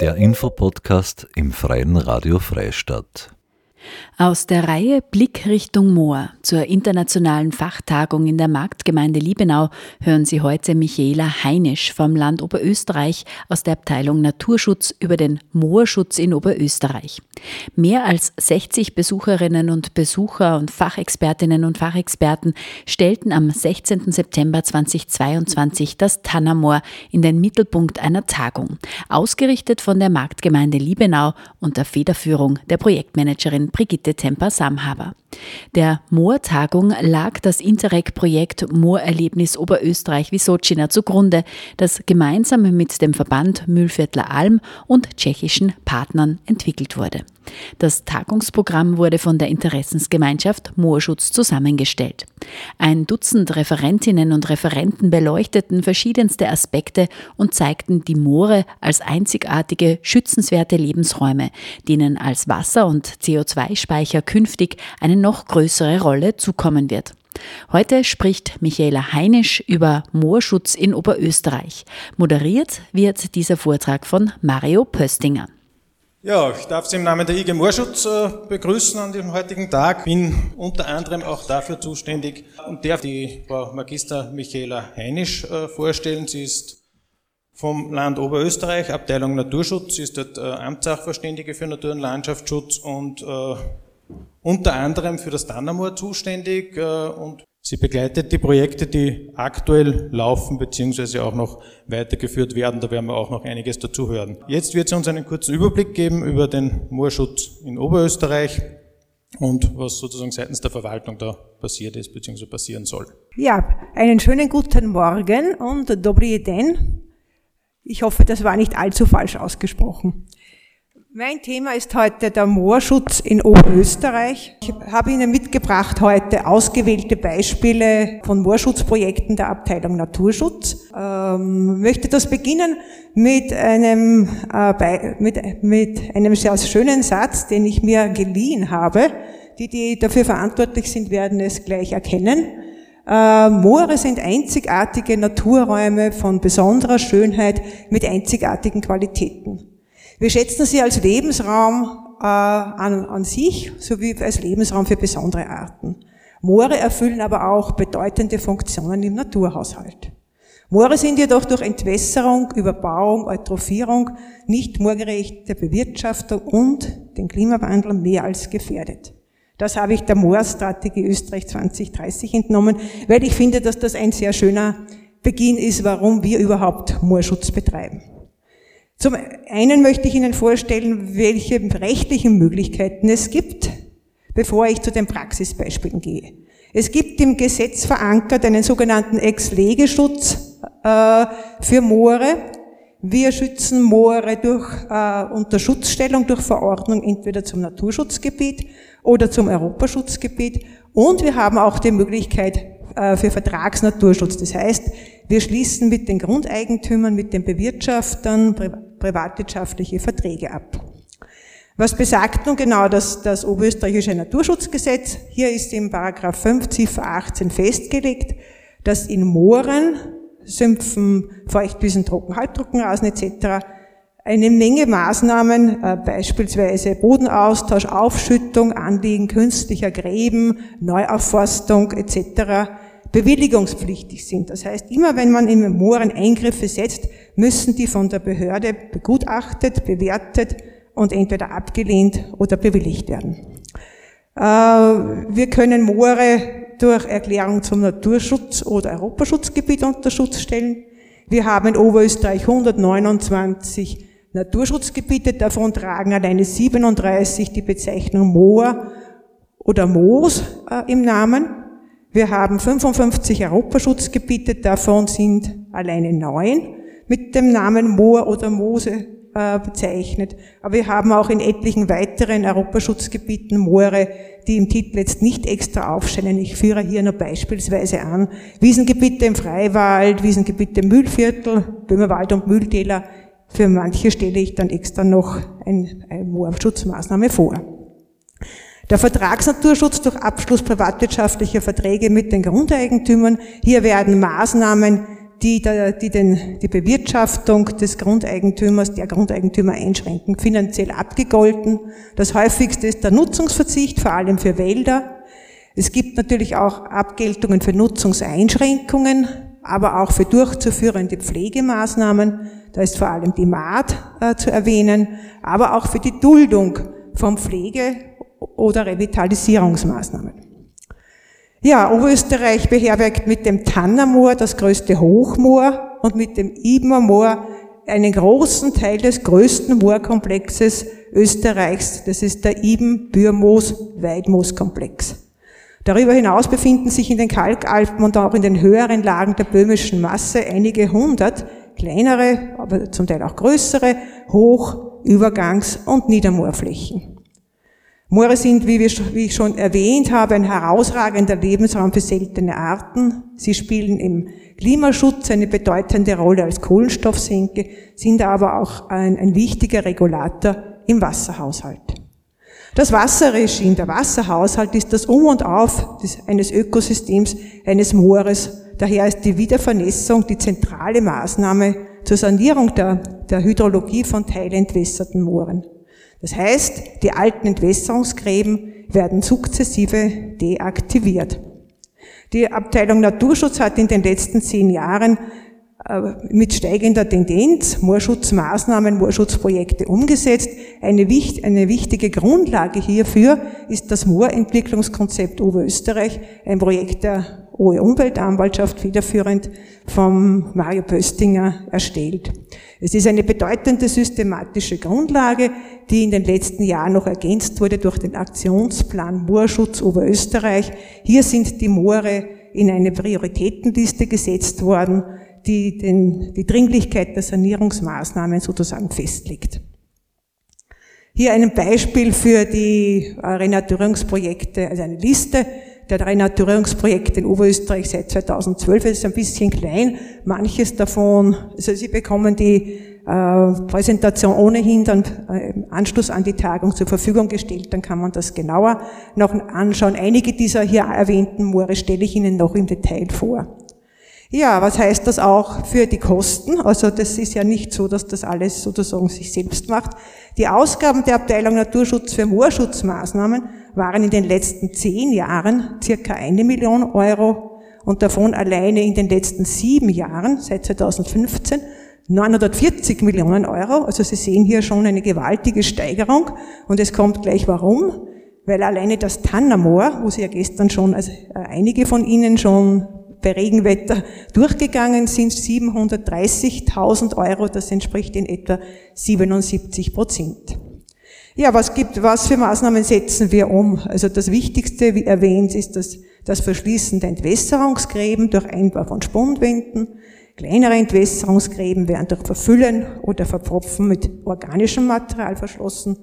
Der Infopodcast im Freien Radio Freistadt. Aus der Reihe Blick Richtung Moor zur internationalen Fachtagung in der Marktgemeinde Liebenau hören Sie heute Michaela Heinisch vom Land Oberösterreich aus der Abteilung Naturschutz über den Moorschutz in Oberösterreich. Mehr als 60 Besucherinnen und Besucher und Fachexpertinnen und Fachexperten stellten am 16. September 2022 das Tannermoor in den Mittelpunkt einer Tagung, ausgerichtet von der Marktgemeinde Liebenau unter Federführung der Projektmanagerin Brigitte Temper-Samhaber. Der Moortagung lag das Interreg-Projekt Moorerlebnis Oberösterreich-Wisocina zugrunde, das gemeinsam mit dem Verband Mühlviertler Alm und tschechischen Partnern entwickelt wurde. Das Tagungsprogramm wurde von der Interessensgemeinschaft Moorschutz zusammengestellt. Ein Dutzend Referentinnen und Referenten beleuchteten verschiedenste Aspekte und zeigten die Moore als einzigartige, schützenswerte Lebensräume, denen als Wasser- und CO2-Speicher künftig eine noch größere Rolle zukommen wird. Heute spricht Michaela Heinisch über Moorschutz in Oberösterreich. Moderiert wird dieser Vortrag von Mario Pöstinger. Ja, ich darf Sie im Namen der IG Moorschutz äh, begrüßen an diesem heutigen Tag. Bin unter anderem auch dafür zuständig und darf die Frau Magister Michaela Heinisch äh, vorstellen. Sie ist vom Land Oberösterreich, Abteilung Naturschutz. Sie ist dort äh, Amtssachverständige für Natur- und Landschaftsschutz und unter anderem für das Dannermoor zuständig und Sie begleitet die Projekte, die aktuell laufen beziehungsweise auch noch weitergeführt werden. Da werden wir auch noch einiges dazu hören. Jetzt wird sie uns einen kurzen Überblick geben über den Moorschutz in Oberösterreich und was sozusagen seitens der Verwaltung da passiert ist beziehungsweise passieren soll. Ja, einen schönen guten Morgen und dobry den. Ich hoffe, das war nicht allzu falsch ausgesprochen. Mein Thema ist heute der Moorschutz in Oberösterreich. Ich habe Ihnen mitgebracht heute ausgewählte Beispiele von Moorschutzprojekten der Abteilung Naturschutz. Ähm, möchte das beginnen mit einem, äh, mit, mit einem sehr schönen Satz, den ich mir geliehen habe. Die, die dafür verantwortlich sind, werden es gleich erkennen. Äh, Moore sind einzigartige Naturräume von besonderer Schönheit mit einzigartigen Qualitäten. Wir schätzen sie als Lebensraum äh, an, an sich sowie als Lebensraum für besondere Arten. Moore erfüllen aber auch bedeutende Funktionen im Naturhaushalt. Moore sind jedoch durch Entwässerung, Überbauung, Eutrophierung, nicht moorgerechte Bewirtschaftung und den Klimawandel mehr als gefährdet. Das habe ich der Moorstrategie Österreich 2030 entnommen, weil ich finde, dass das ein sehr schöner Beginn ist, warum wir überhaupt Moorschutz betreiben. Zum einen möchte ich Ihnen vorstellen, welche rechtlichen Möglichkeiten es gibt, bevor ich zu den Praxisbeispielen gehe. Es gibt im Gesetz verankert einen sogenannten Ex-Legeschutz äh, für Moore. Wir schützen Moore durch, äh, unter Schutzstellung durch Verordnung entweder zum Naturschutzgebiet oder zum Europaschutzgebiet. Und wir haben auch die Möglichkeit äh, für Vertragsnaturschutz. Das heißt, wir schließen mit den Grundeigentümern, mit den Bewirtschaftern privatwirtschaftliche Verträge ab. Was besagt nun genau das, das Oberösterreichische Naturschutzgesetz? Hier ist im Paragraph 5 Ziffer 18 festgelegt, dass in Mooren, Sümpfen, Feuchtwiesen, Trocken, Halbtrockenrasen etc. eine Menge Maßnahmen, äh, beispielsweise Bodenaustausch, Aufschüttung, Anlegen künstlicher Gräben, Neuaufforstung etc bewilligungspflichtig sind. Das heißt, immer wenn man in Mooren Eingriffe setzt, müssen die von der Behörde begutachtet, bewertet und entweder abgelehnt oder bewilligt werden. Äh, wir können Moore durch Erklärung zum Naturschutz oder Europaschutzgebiet unter Schutz stellen. Wir haben in Oberösterreich 129 Naturschutzgebiete, davon tragen alleine 37 die Bezeichnung Moor oder Moos äh, im Namen. Wir haben 55 Europaschutzgebiete, davon sind alleine neun mit dem Namen Moor oder Mose äh, bezeichnet. Aber wir haben auch in etlichen weiteren Europaschutzgebieten Moore, die im Titel jetzt nicht extra aufscheinen. Ich führe hier nur beispielsweise an. Wiesengebiete im Freiwald, Wiesengebiete im Mühlviertel, Böhmerwald und Mühltäler. Für manche stelle ich dann extra noch eine, eine Moorschutzmaßnahme vor. Der Vertragsnaturschutz durch Abschluss privatwirtschaftlicher Verträge mit den Grundeigentümern. Hier werden Maßnahmen, die, der, die den, die Bewirtschaftung des Grundeigentümers, der Grundeigentümer einschränken, finanziell abgegolten. Das häufigste ist der Nutzungsverzicht, vor allem für Wälder. Es gibt natürlich auch Abgeltungen für Nutzungseinschränkungen, aber auch für durchzuführende Pflegemaßnahmen. Da ist vor allem die Maat äh, zu erwähnen, aber auch für die Duldung von Pflege- oder Revitalisierungsmaßnahmen. Ja, Oberösterreich beherbergt mit dem Tannermoor das größte Hochmoor und mit dem Ibermoor einen großen Teil des größten Moorkomplexes Österreichs. Das ist der Iben-Bürmoos-Weidmoos-Komplex. Darüber hinaus befinden sich in den Kalkalpen und auch in den höheren Lagen der böhmischen Masse einige hundert kleinere, aber zum Teil auch größere Hoch-, Übergangs- und Niedermoorflächen. Moore sind, wie, wir, wie ich schon erwähnt habe, ein herausragender Lebensraum für seltene Arten. Sie spielen im Klimaschutz eine bedeutende Rolle als Kohlenstoffsenke, sind aber auch ein, ein wichtiger Regulator im Wasserhaushalt. Das Wasserregime, der Wasserhaushalt ist das Um und Auf des, eines Ökosystems, eines Moores. Daher ist die Wiedervernässung die zentrale Maßnahme zur Sanierung der, der Hydrologie von teilentwässerten Mooren. Das heißt, die alten Entwässerungsgräben werden sukzessive deaktiviert. Die Abteilung Naturschutz hat in den letzten zehn Jahren äh, mit steigender Tendenz Moorschutzmaßnahmen, Moorschutzprojekte umgesetzt. Eine, eine wichtige Grundlage hierfür ist das Moorentwicklungskonzept Oberösterreich, ein Projekt der OE Umweltanwaltschaft, federführend vom Mario Pöstinger erstellt. Es ist eine bedeutende systematische Grundlage, die in den letzten Jahren noch ergänzt wurde durch den Aktionsplan Moorschutz Oberösterreich. Hier sind die Moore in eine Prioritätenliste gesetzt worden, die den, die Dringlichkeit der Sanierungsmaßnahmen sozusagen festlegt. Hier ein Beispiel für die Renaturierungsprojekte, also eine Liste der Renaturierungsprojekte in Oberösterreich seit 2012 ist ein bisschen klein. Manches davon, also Sie bekommen die äh, Präsentation ohnehin dann äh, im Anschluss an die Tagung zur Verfügung gestellt, dann kann man das genauer noch anschauen. Einige dieser hier erwähnten Moore stelle ich Ihnen noch im Detail vor. Ja, was heißt das auch für die Kosten? Also das ist ja nicht so, dass das alles sozusagen sich selbst macht. Die Ausgaben der Abteilung Naturschutz für Moorschutzmaßnahmen waren in den letzten zehn Jahren circa eine Million Euro und davon alleine in den letzten sieben Jahren, seit 2015, 940 Millionen Euro. Also Sie sehen hier schon eine gewaltige Steigerung und es kommt gleich warum. Weil alleine das Tannermoor, wo Sie ja gestern schon, also einige von Ihnen schon bei Regenwetter durchgegangen sind, 730.000 Euro, das entspricht in etwa 77 Prozent. Ja, was gibt, was für Maßnahmen setzen wir um? Also das Wichtigste, wie erwähnt, ist das, das Verschließen der Entwässerungsgräben durch Einbau von Spundwänden. Kleinere Entwässerungsgräben werden durch Verfüllen oder Verpropfen mit organischem Material verschlossen.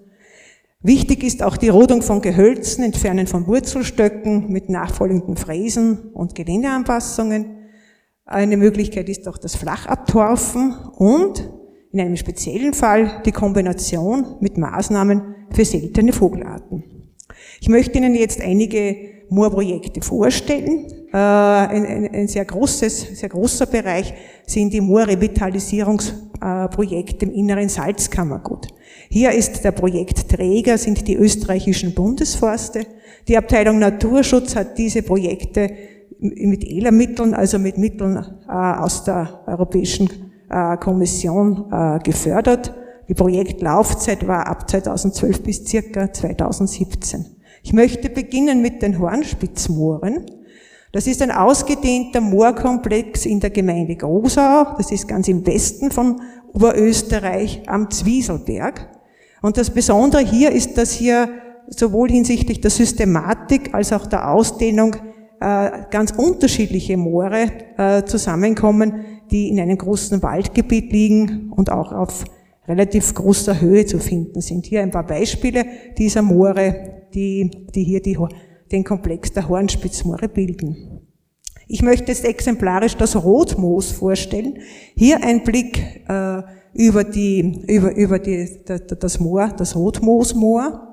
Wichtig ist auch die Rodung von Gehölzen, Entfernen von Wurzelstöcken mit nachfolgenden Fräsen und Geländeanpassungen. Eine Möglichkeit ist auch das Flachabtorfen und in einem speziellen Fall die Kombination mit Maßnahmen für seltene Vogelarten. Ich möchte Ihnen jetzt einige Moorprojekte vorstellen. Äh, ein, ein, ein, sehr großes, sehr großer Bereich sind die Moorrevitalisierungsprojekte im inneren Salzkammergut. Hier ist der Projektträger, sind die österreichischen Bundesforste. Die Abteilung Naturschutz hat diese Projekte mit ELA-Mitteln, also mit Mitteln äh, aus der Europäischen äh, Kommission äh, gefördert. Die Projektlaufzeit war ab 2012 bis circa 2017. Ich möchte beginnen mit den Hornspitzmooren. Das ist ein ausgedehnter Moorkomplex in der Gemeinde Grosau. Das ist ganz im Westen von Oberösterreich am Zwieselberg. Und das Besondere hier ist, dass hier sowohl hinsichtlich der Systematik als auch der Ausdehnung äh, ganz unterschiedliche Moore zusammenkommen, die in einem großen Waldgebiet liegen und auch auf relativ großer Höhe zu finden sind. Hier ein paar Beispiele dieser Moore, die, die hier die, den Komplex der Hornspitzmoore bilden. Ich möchte jetzt exemplarisch das Rotmoos vorstellen. Hier ein Blick äh, über, die, über, über die, das Moor, das Rotmoosmoor.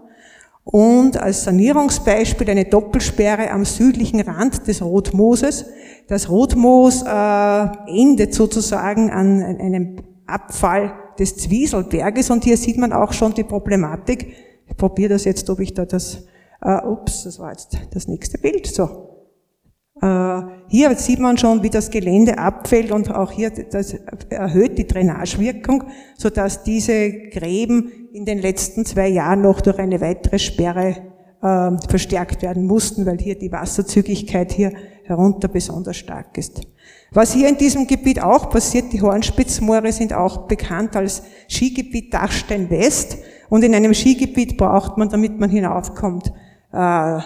Und als Sanierungsbeispiel eine Doppelsperre am südlichen Rand des Rotmooses. Das Rotmoos äh, endet sozusagen an einem Abfall des Zwieselberges und hier sieht man auch schon die Problematik. Ich probiere das jetzt, ob ich da das, äh, ups, das war jetzt das nächste Bild, so. Äh, hier sieht man schon, wie das Gelände abfällt und auch hier das erhöht die Drainagewirkung, sodass diese Gräben in den letzten zwei Jahren noch durch eine weitere Sperre äh, verstärkt werden mussten, weil hier die Wasserzügigkeit hier herunter besonders stark ist. Was hier in diesem Gebiet auch passiert, die Hornspitzmoore sind auch bekannt als Skigebiet Dachstein West und in einem Skigebiet braucht man, damit man hinaufkommt, äh,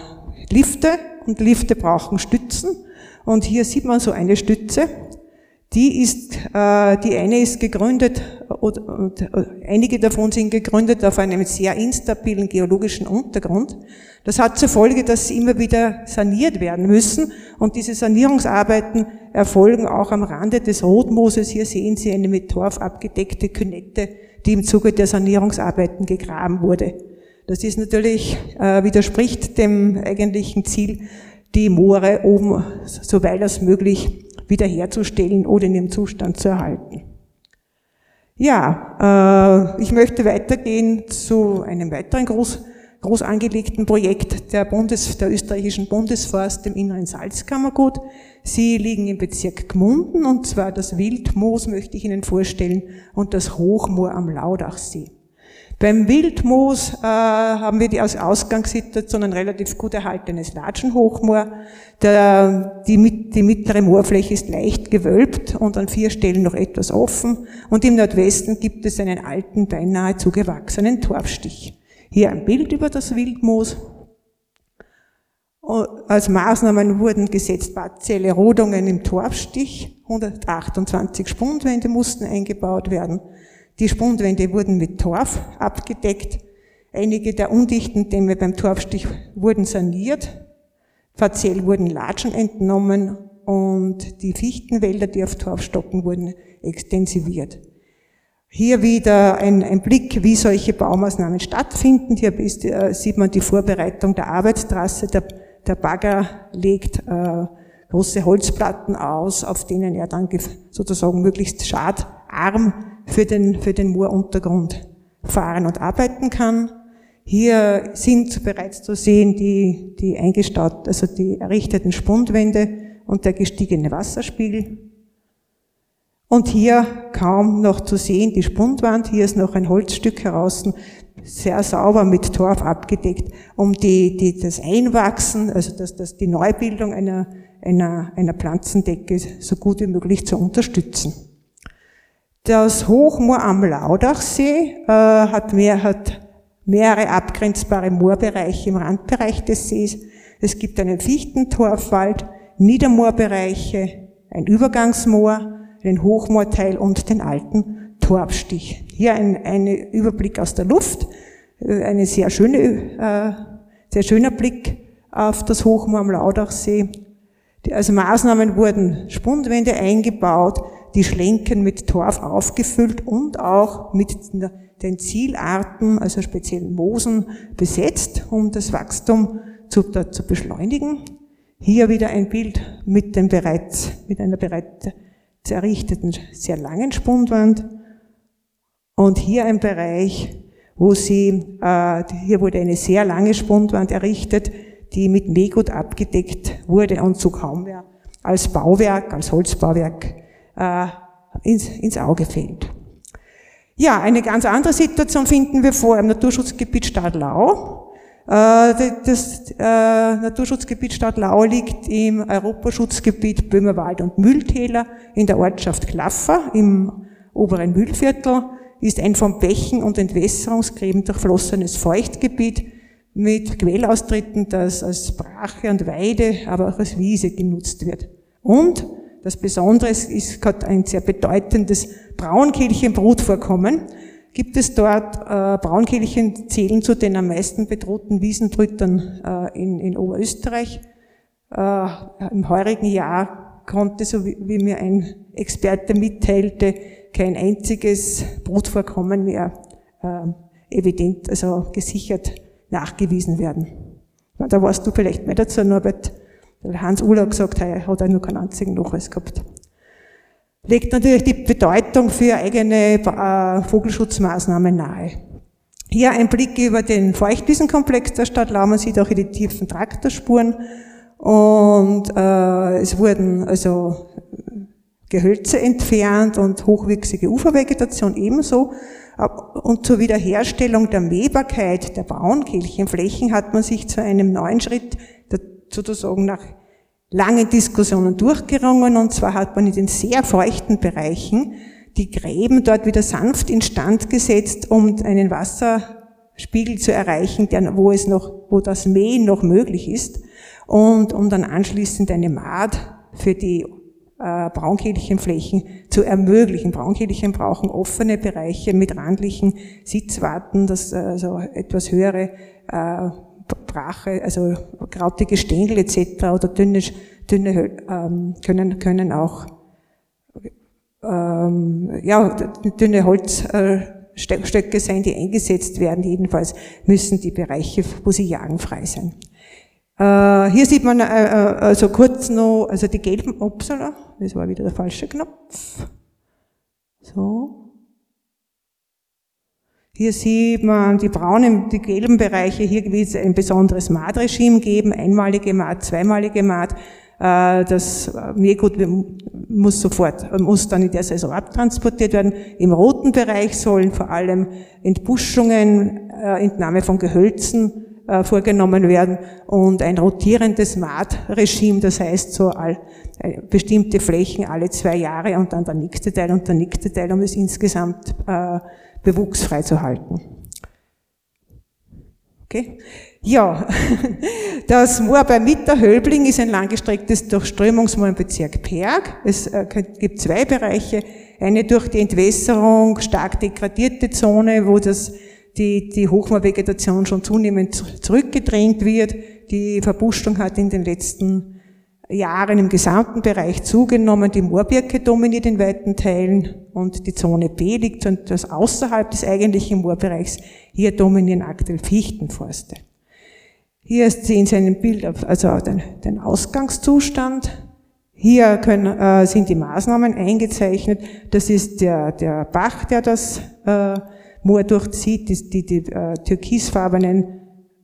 Lifte und Lifte brauchen Stützen. Und hier sieht man so eine Stütze. Die ist, äh, die eine ist gegründet, und, äh, einige davon sind gegründet auf einem sehr instabilen geologischen Untergrund. Das hat zur Folge, dass sie immer wieder saniert werden müssen. Und diese Sanierungsarbeiten erfolgen auch am Rande des Rotmooses. Hier sehen Sie eine mit Torf abgedeckte Künette, die im Zuge der Sanierungsarbeiten gegraben wurde. Das ist natürlich, äh, widerspricht dem eigentlichen Ziel, die Moore oben, soweit als möglich, wiederherzustellen oder in ihrem Zustand zu erhalten. Ja, äh, ich möchte weitergehen zu einem weiteren groß, groß angelegten Projekt der, Bundes, der österreichischen Bundesforst, dem Inneren Salzkammergut. Sie liegen im Bezirk Gmunden und zwar das Wildmoos möchte ich Ihnen vorstellen und das Hochmoor am Laudachsee. Beim Wildmoos äh, haben wir die als Ausgangssituation ein relativ gut erhaltenes Latschenhochmoor. Der, die, die mittlere Moorfläche ist leicht gewölbt und an vier Stellen noch etwas offen. Und im Nordwesten gibt es einen alten, beinahe zugewachsenen Torfstich. Hier ein Bild über das Wildmoos. Als Maßnahmen wurden gesetzt partielle Rodungen im Torfstich. 128 Spundwände mussten eingebaut werden. Die Spundwände wurden mit Torf abgedeckt. Einige der undichten Dämme beim Torfstich wurden saniert. Partiell wurden Latschen entnommen und die Fichtenwälder, die auf Torf stocken, wurden extensiviert. Hier wieder ein, ein Blick, wie solche Baumaßnahmen stattfinden. Hier ist, äh, sieht man die Vorbereitung der Arbeitstrasse. Der, der Bagger legt äh, große Holzplatten aus, auf denen er dann sozusagen möglichst schadarm für den, für den Mooruntergrund fahren und arbeiten kann. Hier sind bereits zu sehen die, die eingestaut, also die errichteten Spundwände und der gestiegene Wasserspiegel. Und hier kaum noch zu sehen die Spundwand. Hier ist noch ein Holzstück heraus, sehr sauber mit Torf abgedeckt, um die, die, das Einwachsen, also das, das, die Neubildung einer, einer, einer Pflanzendecke so gut wie möglich zu unterstützen. Das Hochmoor am Laudachsee äh, hat, mehr, hat mehrere abgrenzbare Moorbereiche im Randbereich des Sees. Es gibt einen Fichtentorfwald, Niedermoorbereiche, ein Übergangsmoor, einen Hochmoorteil und den alten Torfstich. Hier ein, ein Überblick aus der Luft, äh, eine sehr schöne, äh, sehr schöner Blick auf das Hochmoor am Laudachsee. Also Maßnahmen wurden Spundwände eingebaut, die Schlenken mit Torf aufgefüllt und auch mit den Zielarten, also speziellen Moosen, besetzt, um das Wachstum zu, zu beschleunigen. Hier wieder ein Bild mit, dem bereits, mit einer bereits errichteten, sehr langen Spundwand. Und hier ein Bereich, wo sie, äh, hier wurde eine sehr lange Spundwand errichtet, die mit Megut abgedeckt wurde und so kaum mehr als Bauwerk, als Holzbauwerk äh, ins, ins Auge fällt. Ja, eine ganz andere Situation finden wir vor im Naturschutzgebiet Stadlau. Äh, das äh, Naturschutzgebiet Stadlau liegt im Europaschutzgebiet Böhmerwald und Mühltäler in der Ortschaft Klaffer im oberen Mühlviertel, ist ein von Bächen und Entwässerungsgräben durchflossenes Feuchtgebiet mit Quellaustritten, das als Brache und Weide, aber auch als Wiese genutzt wird. Und das Besondere ist gerade ein sehr bedeutendes Braunkehlchenbrutvorkommen. Gibt es dort, äh, Braunkehlchen zählen zu den am meisten bedrohten Wiesentrüttern äh, in, in Oberösterreich. Äh, Im heurigen Jahr konnte, so wie, wie mir ein Experte mitteilte, kein einziges Brutvorkommen mehr äh, evident, also gesichert nachgewiesen werden. Da warst du vielleicht mehr dazu, Norbert, Hans Uller gesagt er hat auch noch keinen einzigen Nachweis gehabt. Legt natürlich die Bedeutung für eigene äh, Vogelschutzmaßnahmen nahe. Hier ein Blick über den Feuchtwiesenkomplex der Stadt Lau. Man sieht auch die tiefen Traktorspuren. Und äh, es wurden also Gehölze entfernt und hochwüchsige Ufervegetation ebenso. Und zur Wiederherstellung der Mähbarkeit der Braunkehlchenflächen hat man sich zu einem neuen Schritt sozusagen nach langen Diskussionen durchgerungen. Und zwar hat man in den sehr feuchten Bereichen die Gräben dort wieder sanft instand gesetzt, um einen Wasserspiegel zu erreichen, wo es noch, wo das Mähen noch möglich ist. Und um dann anschließend eine Maat für die äh, Braunkehlchenflächen zu ermöglichen. Braunkehlchen brauchen offene Bereiche mit randlichen Sitzwarten, das also etwas höhere äh, Brache, also krautige Stängel etc. oder dünne, dünne ähm, können, können auch ähm, ja, dünne Holzstöcke sein, die eingesetzt werden. Jedenfalls müssen die Bereiche, wo sie jagen, frei sein. Äh, hier sieht man äh, äh, also kurz noch, also die gelben, upsala, das war wieder der falsche Knopf. So. Hier sieht man die braunen, die gelben Bereiche. Hier wird es ein besonderes Maatregime geben, einmalige Maat, zweimalige Maat. Das Meergut muss sofort, muss dann in der Saison abtransportiert werden. Im roten Bereich sollen vor allem Entbuschungen, Entnahme von Gehölzen, äh, vorgenommen werden und ein rotierendes Maatregime, das heißt so all, äh, bestimmte Flächen alle zwei Jahre und dann der nächste Teil und der nächste Teil, um es insgesamt äh, bewuchsfrei zu halten. Okay? Ja, das Moor bei Mitterhölbling ist ein langgestrecktes Durchströmungsmoor im Bezirk Perg. Es äh, gibt zwei Bereiche. Eine durch die Entwässerung stark degradierte Zone, wo das die, die Hochmoorvegetation schon zunehmend zurückgedrängt wird. Die Verbuschung hat in den letzten Jahren im gesamten Bereich zugenommen. Die Moorbirke dominiert in weiten Teilen und die Zone B liegt etwas außerhalb des eigentlichen Moorbereichs. Hier dominieren aktuell Fichtenforste. Hier sehen Sie ein Bild, also den, den Ausgangszustand. Hier können, äh, sind die Maßnahmen eingezeichnet. Das ist der, der Bach, der das äh, Moor durchzieht, die, die, die äh, türkisfarbenen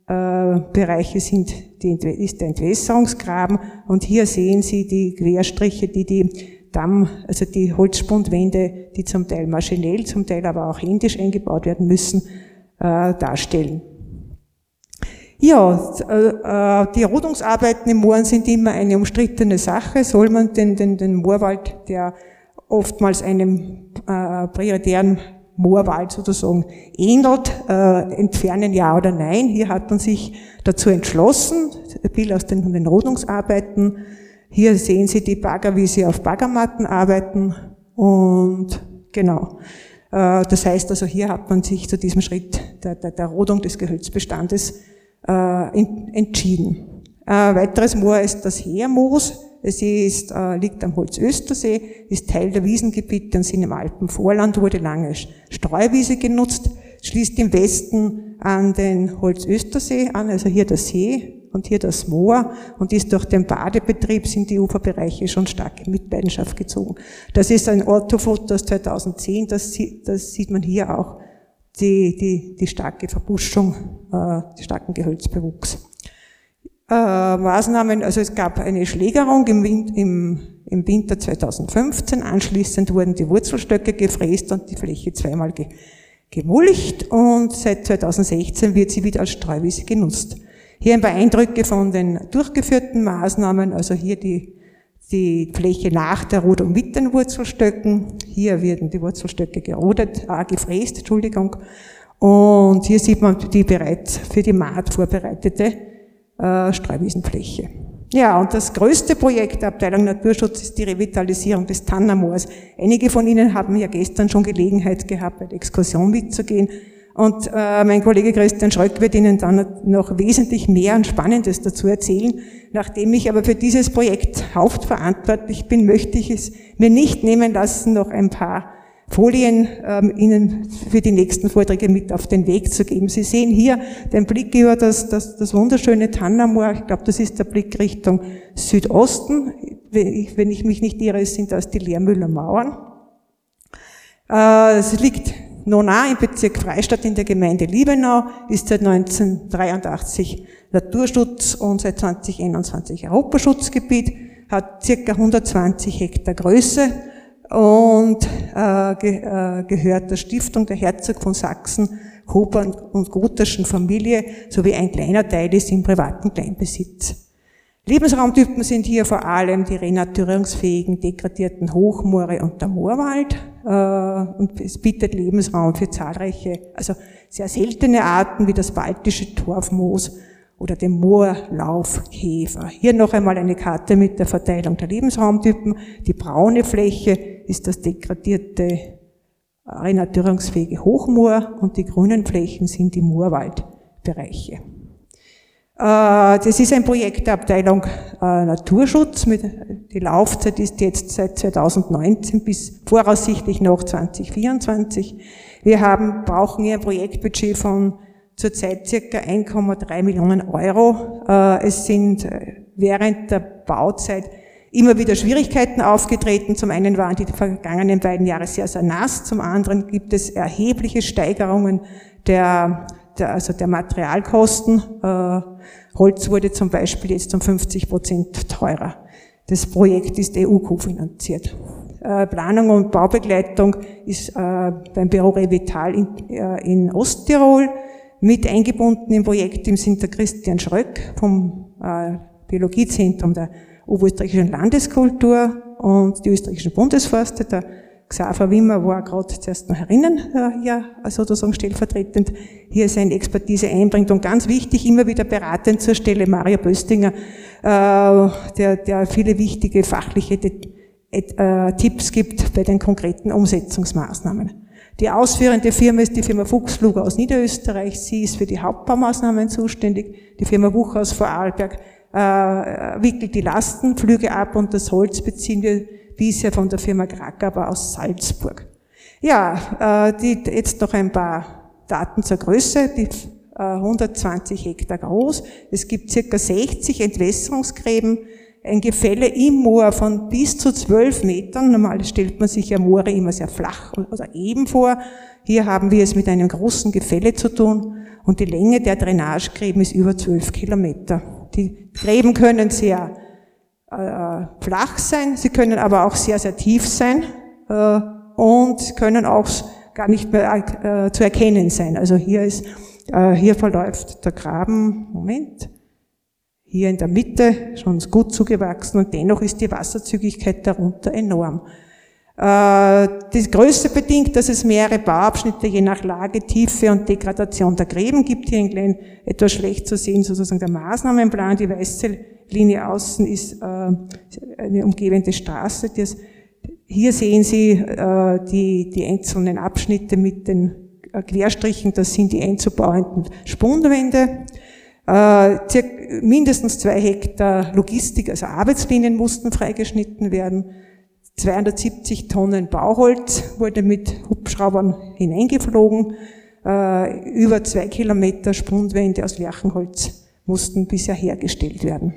Bereiche sind die, ist der Entwässerungsgraben und hier sehen Sie die Querstriche, die die Damm, also die Holzspundwände, die zum Teil maschinell, zum Teil aber auch händisch eingebaut werden müssen, äh, darstellen. Ja, äh, die Rodungsarbeiten im Mooren sind immer eine umstrittene Sache. Soll man den, den, den Moorwald, der oftmals einem äh, prioritären Moorwald sozusagen ähnelt, äh, entfernen ja oder nein. Hier hat man sich dazu entschlossen, Bild aus den, den Rodungsarbeiten. Hier sehen Sie die Bagger, wie sie auf Baggermatten arbeiten und genau. Äh, das heißt also, hier hat man sich zu diesem Schritt der, der, der Rodung des Gehölzbestandes äh, entschieden. Ein weiteres Moor ist das Heermoos. Es ist, äh, liegt am Holzöstersee, ist Teil der Wiesengebiete und sind im Alpenvorland, wurde lange Streuwiese genutzt, schließt im Westen an den Holzöstersee an, also hier der See und hier das Moor und ist durch den Badebetrieb sind die Uferbereiche schon stark in Mitleidenschaft gezogen. Das ist ein Orthofoto aus 2010, das, das sieht man hier auch die, die, die starke Verbuschung, äh, die starken Gehölzbewuchs äh, Maßnahmen, also es gab eine Schlägerung im, im, im, Winter 2015, anschließend wurden die Wurzelstöcke gefräst und die Fläche zweimal ge, gemulcht und seit 2016 wird sie wieder als Streuwiese genutzt. Hier ein paar Eindrücke von den durchgeführten Maßnahmen, also hier die, die Fläche nach der Rodung mit den Wurzelstöcken. Hier werden die Wurzelstöcke gerodet, äh, gefräst, Entschuldigung. Und hier sieht man die bereits für die Maat vorbereitete äh, Streuwiesenfläche. Ja, und das größte Projekt der Abteilung Naturschutz ist die Revitalisierung des Tannermoors. Einige von Ihnen haben ja gestern schon Gelegenheit gehabt, bei der Exkursion mitzugehen. Und äh, mein Kollege Christian Schröck wird Ihnen dann noch wesentlich mehr und Spannendes dazu erzählen. Nachdem ich aber für dieses Projekt hauptverantwortlich bin, möchte ich es mir nicht nehmen lassen, noch ein paar Folien ähm, Ihnen für die nächsten Vorträge mit auf den Weg zu geben. Sie sehen hier den Blick über das, das, das wunderschöne Tannermoor. Ich glaube, das ist der Blick Richtung Südosten. Wenn ich mich nicht irre, sind das die Lehrmühler Mauern. Äh, es liegt Nona im Bezirk Freistadt in der Gemeinde Liebenau, ist seit 1983 Naturschutz und seit 2021 Europaschutzgebiet, hat circa 120 Hektar Größe und äh, ge, äh, gehört der Stiftung der Herzog von Sachsen, Hobern und Gotherschen Familie sowie ein kleiner Teil ist im privaten Kleinbesitz. Lebensraumtypen sind hier vor allem die renaturierungsfähigen, degradierten Hochmoore und der Moorwald. Äh, und es bietet Lebensraum für zahlreiche, also sehr seltene Arten wie das baltische Torfmoos oder den Moorlaufkäfer. Hier noch einmal eine Karte mit der Verteilung der Lebensraumtypen. Die braune Fläche ist das degradierte, renaturierungsfähige Hochmoor und die grünen Flächen sind die Moorwaldbereiche. Äh, das ist ein Projekt der Abteilung äh, Naturschutz. Die Laufzeit ist jetzt seit 2019 bis voraussichtlich noch 2024. Wir haben, brauchen hier ein Projektbudget von zurzeit circa 1,3 Millionen Euro. Äh, es sind während der Bauzeit immer wieder Schwierigkeiten aufgetreten. Zum einen waren die vergangenen beiden Jahre sehr, sehr nass. Zum anderen gibt es erhebliche Steigerungen der, der also der Materialkosten. Holz wurde zum Beispiel jetzt um 50 Prozent teurer. Das Projekt ist EU-kofinanziert. Äh, Planung und Baubegleitung ist äh, beim Büro Revital in, äh, in Osttirol. Mit eingebunden im Projekt sind der Christian Schröck vom Biologiezentrum der Oberösterreichischen Landeskultur und die österreichischen Bundesforste, der Xaver Wimmer war gerade zuerst noch herinnen, äh, ja, sozusagen stellvertretend hier seine Expertise einbringt und ganz wichtig, immer wieder beratend zur Stelle Mario Böstinger, äh, der, der viele wichtige fachliche äh, Tipps gibt bei den konkreten Umsetzungsmaßnahmen. Die ausführende Firma ist die Firma Fuchsflug aus Niederösterreich. Sie ist für die Hauptbaumaßnahmen zuständig. Die Firma Wuchhaus Vorarlberg äh, wickelt die Lastenflüge ab und das Holz beziehen wir bisher von der Firma Krakauer aus Salzburg. Ja, äh, die, jetzt noch ein paar Daten zur Größe. Die, äh, 120 Hektar groß. Es gibt circa 60 Entwässerungsgräben. Ein Gefälle im Moor von bis zu 12 Metern. Normal stellt man sich ja Moore immer sehr flach oder eben vor. Hier haben wir es mit einem großen Gefälle zu tun. Und die Länge der Drainagegräben ist über 12 Kilometer. Die Gräben können sehr äh, flach sein, sie können aber auch sehr, sehr tief sein äh, und können auch gar nicht mehr äh, zu erkennen sein. Also hier ist, äh, hier verläuft der Graben, Moment, hier in der Mitte schon gut zugewachsen und dennoch ist die Wasserzügigkeit darunter enorm. Äh, die Größe bedingt, dass es mehrere Bauabschnitte je nach Lage, Tiefe und Degradation der Gräben gibt. Hier in Glen etwas schlecht zu sehen, sozusagen der Maßnahmenplan, die Weißzell Linie außen ist äh, eine umgebende Straße. Hier sehen Sie äh, die, die einzelnen Abschnitte mit den Querstrichen, das sind die einzubauenden Spundwände. Äh, mindestens zwei Hektar Logistik, also Arbeitslinien mussten freigeschnitten werden. 270 Tonnen Bauholz wurde mit Hubschraubern hineingeflogen. Äh, über zwei Kilometer Spundwände aus Lärchenholz mussten bisher hergestellt werden.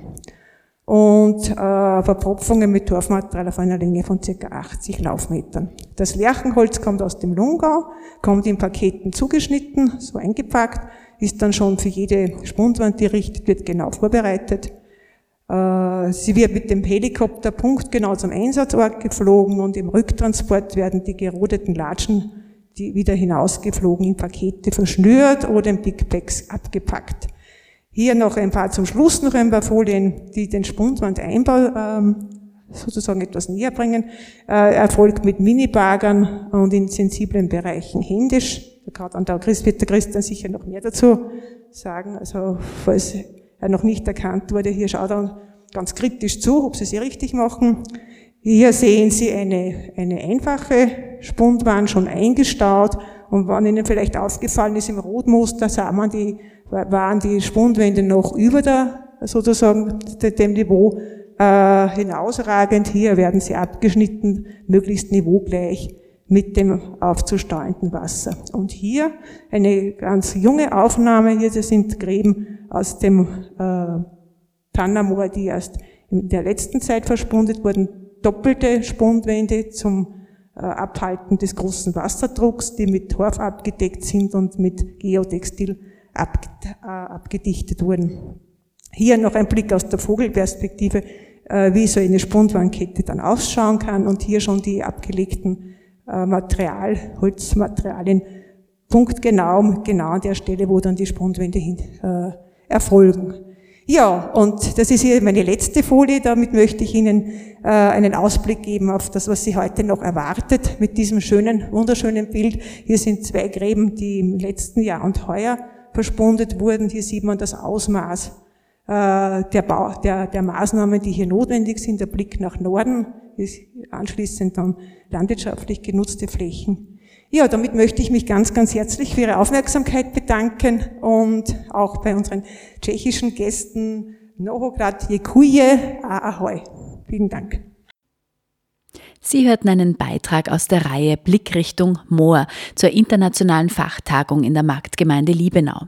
Und äh, Verpropfungen mit Torfmaterial auf einer Länge von ca. 80 Laufmetern. Das Lärchenholz kommt aus dem Lungau, kommt in Paketen zugeschnitten, so eingepackt, ist dann schon für jede Spundwand, die richtet wird, genau vorbereitet. Äh, sie wird mit dem Helikopter punktgenau zum Einsatzort geflogen und im Rücktransport werden die gerodeten Latschen die wieder hinausgeflogen in Pakete verschnürt oder in Big Bags abgepackt. Hier noch ein paar zum Schluss noch ein paar Folien, die den Spundwandeinbau ähm, sozusagen etwas näher bringen. Äh, erfolgt mit Minibagern und in sensiblen Bereichen händisch. Gerade an der Christ wird der Christian sicher noch mehr dazu sagen. Also falls er noch nicht erkannt wurde, hier schaut er ganz kritisch zu, ob sie sie richtig machen. Hier sehen Sie eine, eine einfache Spundwand schon eingestaut und wenn Ihnen vielleicht aufgefallen ist, im Rotmuster sah man die waren die Spundwände noch über der, sozusagen, dem Niveau äh, hinausragend. Hier werden sie abgeschnitten, möglichst niveaugleich mit dem aufzusteuernden Wasser. Und hier eine ganz junge Aufnahme, hier das sind Gräben aus dem äh, Tannermoor, die erst in der letzten Zeit verspundet wurden, doppelte Spundwände zum äh, Abhalten des großen Wasserdrucks, die mit Torf abgedeckt sind und mit Geotextil ab, äh, abgedichtet wurden. Hier noch ein Blick aus der Vogelperspektive, äh, wie so eine Spundwandkette dann ausschauen kann und hier schon die abgelegten Material, Holzmaterialien punktgenau, genau an der Stelle, wo dann die Spundwände hin, äh, erfolgen. Ja, und das ist hier meine letzte Folie. Damit möchte ich Ihnen äh, einen Ausblick geben auf das, was Sie heute noch erwartet mit diesem schönen, wunderschönen Bild. Hier sind zwei Gräben, die im letzten Jahr und heuer verspundet wurden. Hier sieht man das Ausmaß äh, der, Bau, der, der Maßnahmen, die hier notwendig sind. Der Blick nach Norden, anschließend dann landwirtschaftlich genutzte Flächen. Ja, damit möchte ich mich ganz, ganz herzlich für Ihre Aufmerksamkeit bedanken und auch bei unseren tschechischen Gästen Novograd Jekuje, Ahoi. Vielen Dank. Sie hörten einen Beitrag aus der Reihe Blickrichtung Moor zur internationalen Fachtagung in der Marktgemeinde Liebenau.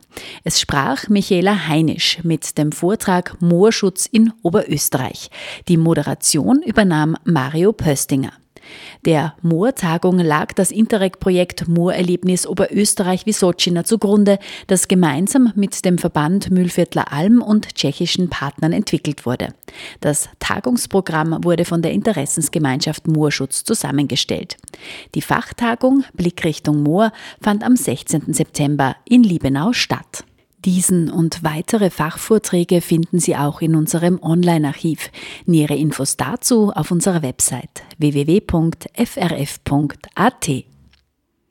Es sprach Michaela Heinisch mit dem Vortrag Moorschutz in Oberösterreich. Die Moderation übernahm Mario Pöstinger. Der Moortagung lag das Interreg-Projekt Moorerlebnis Oberösterreich-Wisocina zugrunde, das gemeinsam mit dem Verband Mühlviertler Alm und tschechischen Partnern entwickelt wurde. Das Tagungsprogramm wurde von der Interessensgemeinschaft Moorschutz zusammengestellt. Die Fachtagung Blickrichtung Moor fand am 16. September in Liebenau statt. Diesen und weitere Fachvorträge finden Sie auch in unserem Online-Archiv. Nähere Infos dazu auf unserer Website www.frf.at.